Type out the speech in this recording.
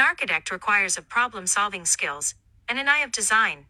An architect requires of problem solving skills and an eye of design.